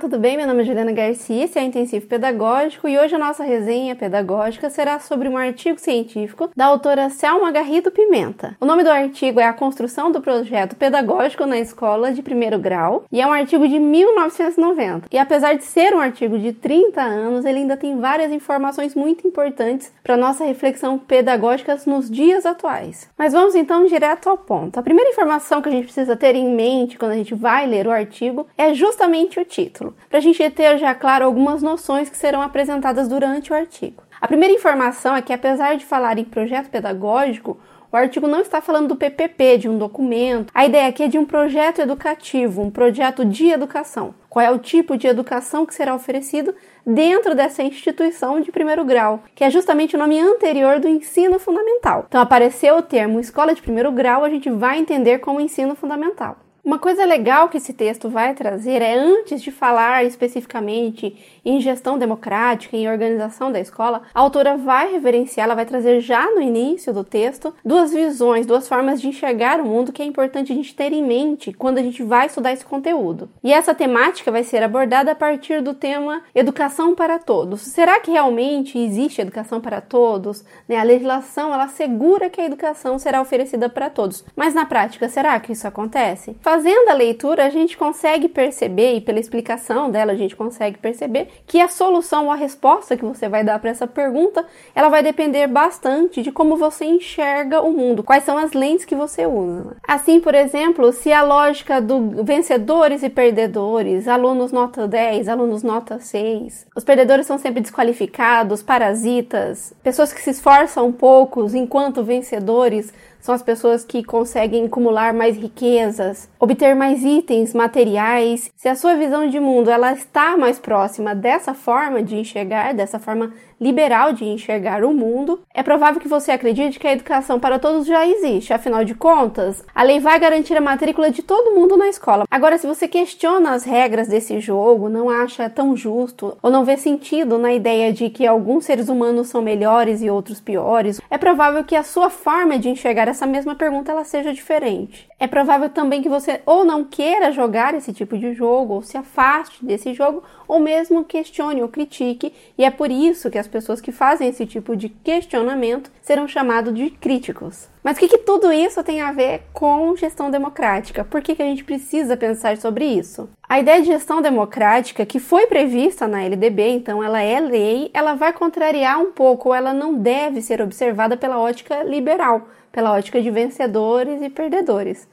tudo bem? Meu nome é Juliana Garcia, esse é o Intensivo Pedagógico e hoje a nossa resenha pedagógica será sobre um artigo científico da autora Selma Garrido Pimenta. O nome do artigo é A Construção do Projeto Pedagógico na Escola de Primeiro Grau e é um artigo de 1990. E apesar de ser um artigo de 30 anos, ele ainda tem várias informações muito importantes para nossa reflexão pedagógica nos dias atuais. Mas vamos então direto ao ponto. A primeira informação que a gente precisa ter em mente quando a gente vai ler o artigo é justamente o título, para a gente ter já claro algumas noções que serão apresentadas durante o artigo. A primeira informação é que, apesar de falar em projeto pedagógico, o artigo não está falando do PPP, de um documento. A ideia aqui é de um projeto educativo, um projeto de educação. Qual é o tipo de educação que será oferecido dentro dessa instituição de primeiro grau, que é justamente o nome anterior do ensino fundamental. Então, apareceu o termo escola de primeiro grau, a gente vai entender como ensino fundamental. Uma coisa legal que esse texto vai trazer é, antes de falar especificamente em gestão democrática, em organização da escola, a autora vai reverenciar, ela vai trazer já no início do texto duas visões, duas formas de enxergar o mundo que é importante a gente ter em mente quando a gente vai estudar esse conteúdo. E essa temática vai ser abordada a partir do tema educação para todos. Será que realmente existe educação para todos? Né? A legislação ela assegura que a educação será oferecida para todos, mas na prática será que isso acontece? Fazendo a leitura, a gente consegue perceber, e pela explicação dela, a gente consegue perceber que a solução ou a resposta que você vai dar para essa pergunta, ela vai depender bastante de como você enxerga o mundo, quais são as lentes que você usa. Assim, por exemplo, se a lógica do vencedores e perdedores, alunos nota 10, alunos nota 6, os perdedores são sempre desqualificados, parasitas, pessoas que se esforçam poucos, enquanto vencedores são as pessoas que conseguem acumular mais riquezas, obter mais itens materiais. Se a sua visão de mundo ela está mais próxima dessa forma de enxergar, dessa forma liberal de enxergar o mundo, é provável que você acredite que a educação para todos já existe. Afinal de contas, a lei vai garantir a matrícula de todo mundo na escola. Agora, se você questiona as regras desse jogo, não acha tão justo ou não vê sentido na ideia de que alguns seres humanos são melhores e outros piores, é provável que a sua forma de enxergar essa mesma pergunta ela seja diferente. É provável também que você ou não queira jogar esse tipo de jogo, ou se afaste desse jogo, ou mesmo questione ou critique, e é por isso que as pessoas que fazem esse tipo de questionamento serão chamados de críticos. Mas o que, que, tudo isso tem a ver com gestão democrática? Por que, que a gente precisa pensar sobre isso? A ideia de gestão democrática, que foi prevista na LDB, então ela é lei, ela vai contrariar um pouco, ela não deve ser observada pela ótica liberal pela ótica de vencedores e perdedores.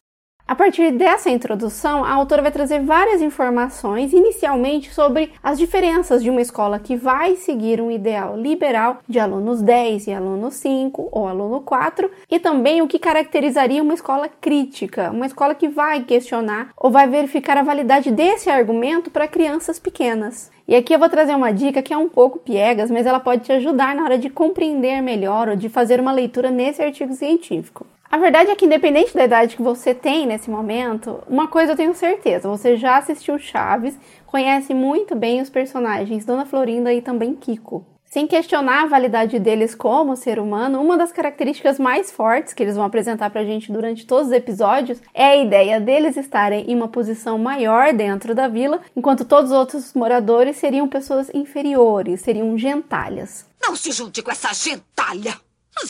A partir dessa introdução, a autora vai trazer várias informações, inicialmente sobre as diferenças de uma escola que vai seguir um ideal liberal de alunos 10 e alunos 5 ou aluno 4, e também o que caracterizaria uma escola crítica, uma escola que vai questionar ou vai verificar a validade desse argumento para crianças pequenas. E aqui eu vou trazer uma dica que é um pouco piegas, mas ela pode te ajudar na hora de compreender melhor ou de fazer uma leitura nesse artigo científico. A verdade é que, independente da idade que você tem nesse momento, uma coisa eu tenho certeza: você já assistiu Chaves, conhece muito bem os personagens Dona Florinda e também Kiko. Sem questionar a validade deles como ser humano, uma das características mais fortes que eles vão apresentar pra gente durante todos os episódios é a ideia deles estarem em uma posição maior dentro da vila, enquanto todos os outros moradores seriam pessoas inferiores, seriam gentalhas. Não se junte com essa gentalha!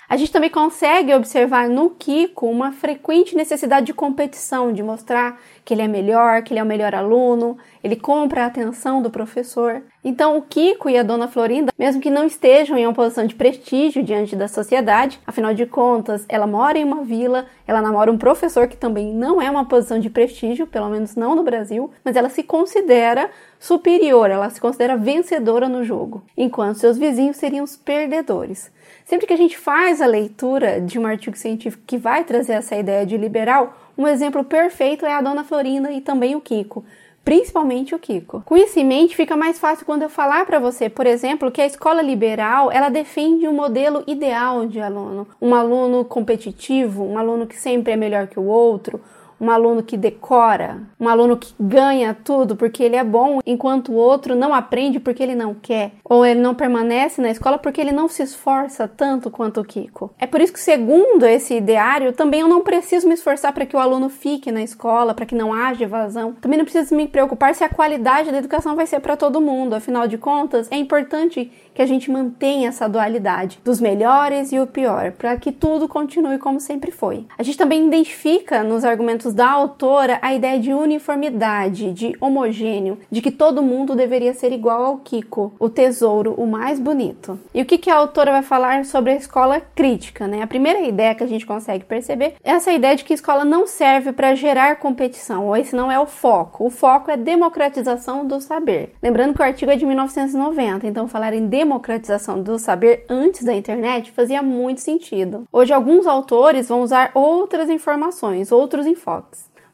A gente também consegue observar no Kiko uma frequente necessidade de competição, de mostrar que ele é melhor, que ele é o melhor aluno, ele compra a atenção do professor. Então, o Kiko e a dona Florinda, mesmo que não estejam em uma posição de prestígio diante da sociedade, afinal de contas, ela mora em uma vila, ela namora um professor que também não é uma posição de prestígio, pelo menos não no Brasil, mas ela se considera superior, ela se considera vencedora no jogo, enquanto seus vizinhos seriam os perdedores. Sempre que a gente faz a leitura de um artigo científico que vai trazer essa ideia de liberal, um exemplo perfeito é a Dona Florinda e também o Kiko principalmente o Kiko. Com isso em mente, fica mais fácil quando eu falar para você, por exemplo, que a escola liberal, ela defende um modelo ideal de aluno, um aluno competitivo, um aluno que sempre é melhor que o outro, um aluno que decora, um aluno que ganha tudo porque ele é bom, enquanto o outro não aprende porque ele não quer, ou ele não permanece na escola porque ele não se esforça tanto quanto o Kiko. É por isso que, segundo esse ideário, também eu não preciso me esforçar para que o aluno fique na escola, para que não haja evasão. Também não preciso me preocupar se a qualidade da educação vai ser para todo mundo. Afinal de contas, é importante que a gente mantenha essa dualidade dos melhores e o pior, para que tudo continue como sempre foi. A gente também identifica nos argumentos da autora a ideia de uniformidade, de homogêneo, de que todo mundo deveria ser igual ao Kiko, o tesouro, o mais bonito. E o que, que a autora vai falar sobre a escola crítica, né? A primeira ideia que a gente consegue perceber é essa ideia de que a escola não serve para gerar competição, ou esse não é o foco. O foco é democratização do saber. Lembrando que o artigo é de 1990, então falar em democratização democratização do saber antes da internet fazia muito sentido. Hoje, alguns autores vão usar outras informações, outros enfoques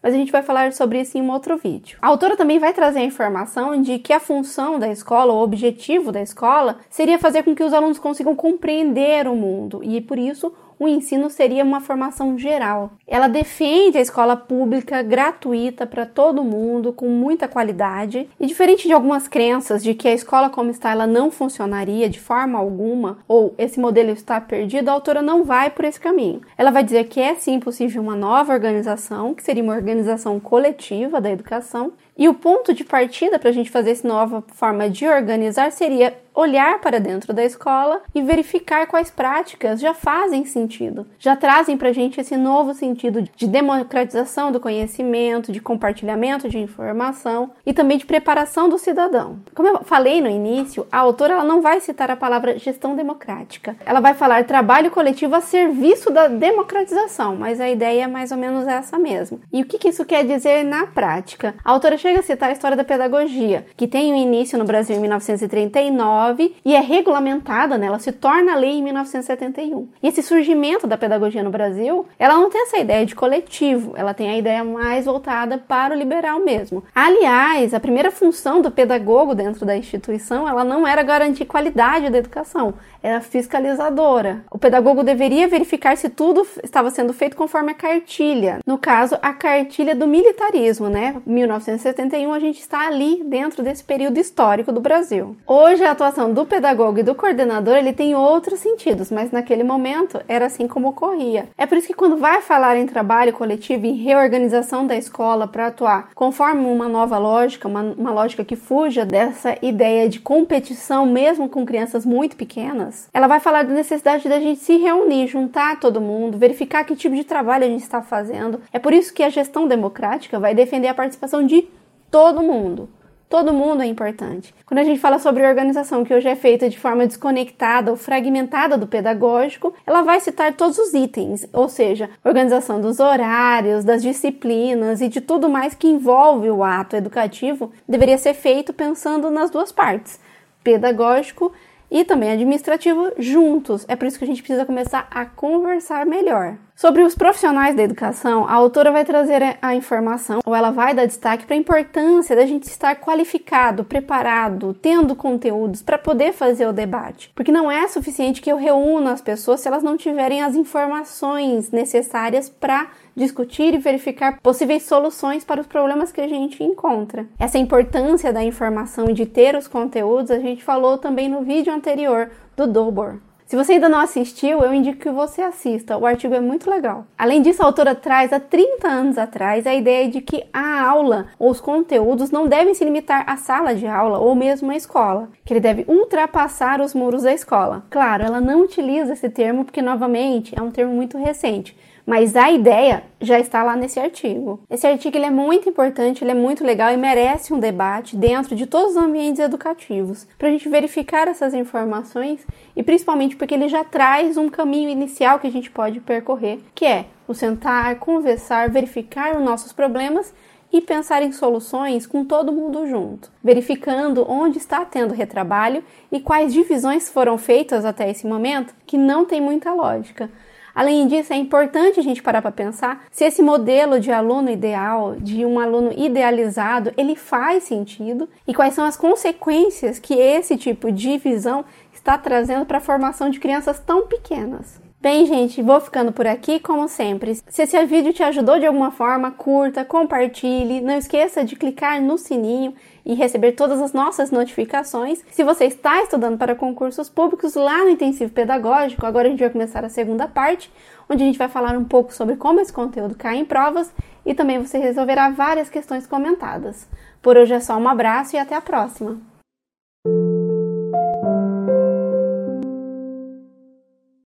mas a gente vai falar sobre isso em um outro vídeo. A autora também vai trazer a informação de que a função da escola, o objetivo da escola, seria fazer com que os alunos consigam compreender o mundo e por isso o ensino seria uma formação geral. Ela defende a escola pública gratuita para todo mundo, com muita qualidade, e diferente de algumas crenças de que a escola como está ela não funcionaria de forma alguma, ou esse modelo está perdido, a autora não vai por esse caminho. Ela vai dizer que é sim possível uma nova organização, que seria uma organização coletiva da educação, e o ponto de partida para a gente fazer essa nova forma de organizar seria olhar para dentro da escola e verificar quais práticas já fazem sentido, já trazem para a gente esse novo sentido de democratização do conhecimento, de compartilhamento de informação e também de preparação do cidadão. Como eu falei no início, a autora ela não vai citar a palavra gestão democrática, ela vai falar trabalho coletivo a serviço da democratização, mas a ideia é mais ou menos essa mesmo. E o que, que isso quer dizer na prática? A autora chega a citar a história da pedagogia, que tem o um início no Brasil em 1939 e é regulamentada, né? ela se torna lei em 1971. E esse surgimento da pedagogia no Brasil, ela não tem essa ideia de coletivo, ela tem a ideia mais voltada para o liberal mesmo. Aliás, a primeira função do pedagogo dentro da instituição, ela não era garantir qualidade da educação, era fiscalizadora. O pedagogo deveria verificar se tudo estava sendo feito conforme a cartilha. No caso, a cartilha do militarismo, né? 1970 71 a gente está ali dentro desse período histórico do Brasil. Hoje a atuação do pedagogo e do coordenador ele tem outros sentidos, mas naquele momento era assim como ocorria. É por isso que quando vai falar em trabalho coletivo e reorganização da escola para atuar conforme uma nova lógica, uma, uma lógica que fuja dessa ideia de competição mesmo com crianças muito pequenas, ela vai falar da necessidade da gente se reunir, juntar todo mundo, verificar que tipo de trabalho a gente está fazendo. É por isso que a gestão democrática vai defender a participação de todo mundo. Todo mundo é importante. Quando a gente fala sobre organização que hoje é feita de forma desconectada ou fragmentada do pedagógico, ela vai citar todos os itens, ou seja, organização dos horários, das disciplinas e de tudo mais que envolve o ato educativo deveria ser feito pensando nas duas partes, pedagógico e também administrativo juntos. É por isso que a gente precisa começar a conversar melhor. Sobre os profissionais da educação, a autora vai trazer a informação, ou ela vai dar destaque para a importância da gente estar qualificado, preparado, tendo conteúdos para poder fazer o debate. Porque não é suficiente que eu reúna as pessoas se elas não tiverem as informações necessárias para discutir e verificar possíveis soluções para os problemas que a gente encontra. Essa importância da informação e de ter os conteúdos a gente falou também no vídeo anterior do Dobor. Se você ainda não assistiu, eu indico que você assista. O artigo é muito legal. Além disso, a autora traz há 30 anos atrás a ideia de que a aula ou os conteúdos não devem se limitar à sala de aula ou mesmo à escola, que ele deve ultrapassar os muros da escola. Claro, ela não utiliza esse termo porque novamente é um termo muito recente, mas a ideia já está lá nesse artigo. Esse artigo ele é muito importante, ele é muito legal e merece um debate dentro de todos os ambientes educativos para a gente verificar essas informações e principalmente porque ele já traz um caminho inicial que a gente pode percorrer, que é o sentar, conversar, verificar os nossos problemas e pensar em soluções com todo mundo junto, verificando onde está tendo retrabalho e quais divisões foram feitas até esse momento que não tem muita lógica. Além disso, é importante a gente parar para pensar se esse modelo de aluno ideal, de um aluno idealizado, ele faz sentido e quais são as consequências que esse tipo de visão está trazendo para a formação de crianças tão pequenas. Bem, gente, vou ficando por aqui, como sempre. Se esse vídeo te ajudou de alguma forma, curta, compartilhe. Não esqueça de clicar no sininho e receber todas as nossas notificações. Se você está estudando para concursos públicos lá no Intensivo Pedagógico, agora a gente vai começar a segunda parte, onde a gente vai falar um pouco sobre como esse conteúdo cai em provas e também você resolverá várias questões comentadas. Por hoje é só um abraço e até a próxima!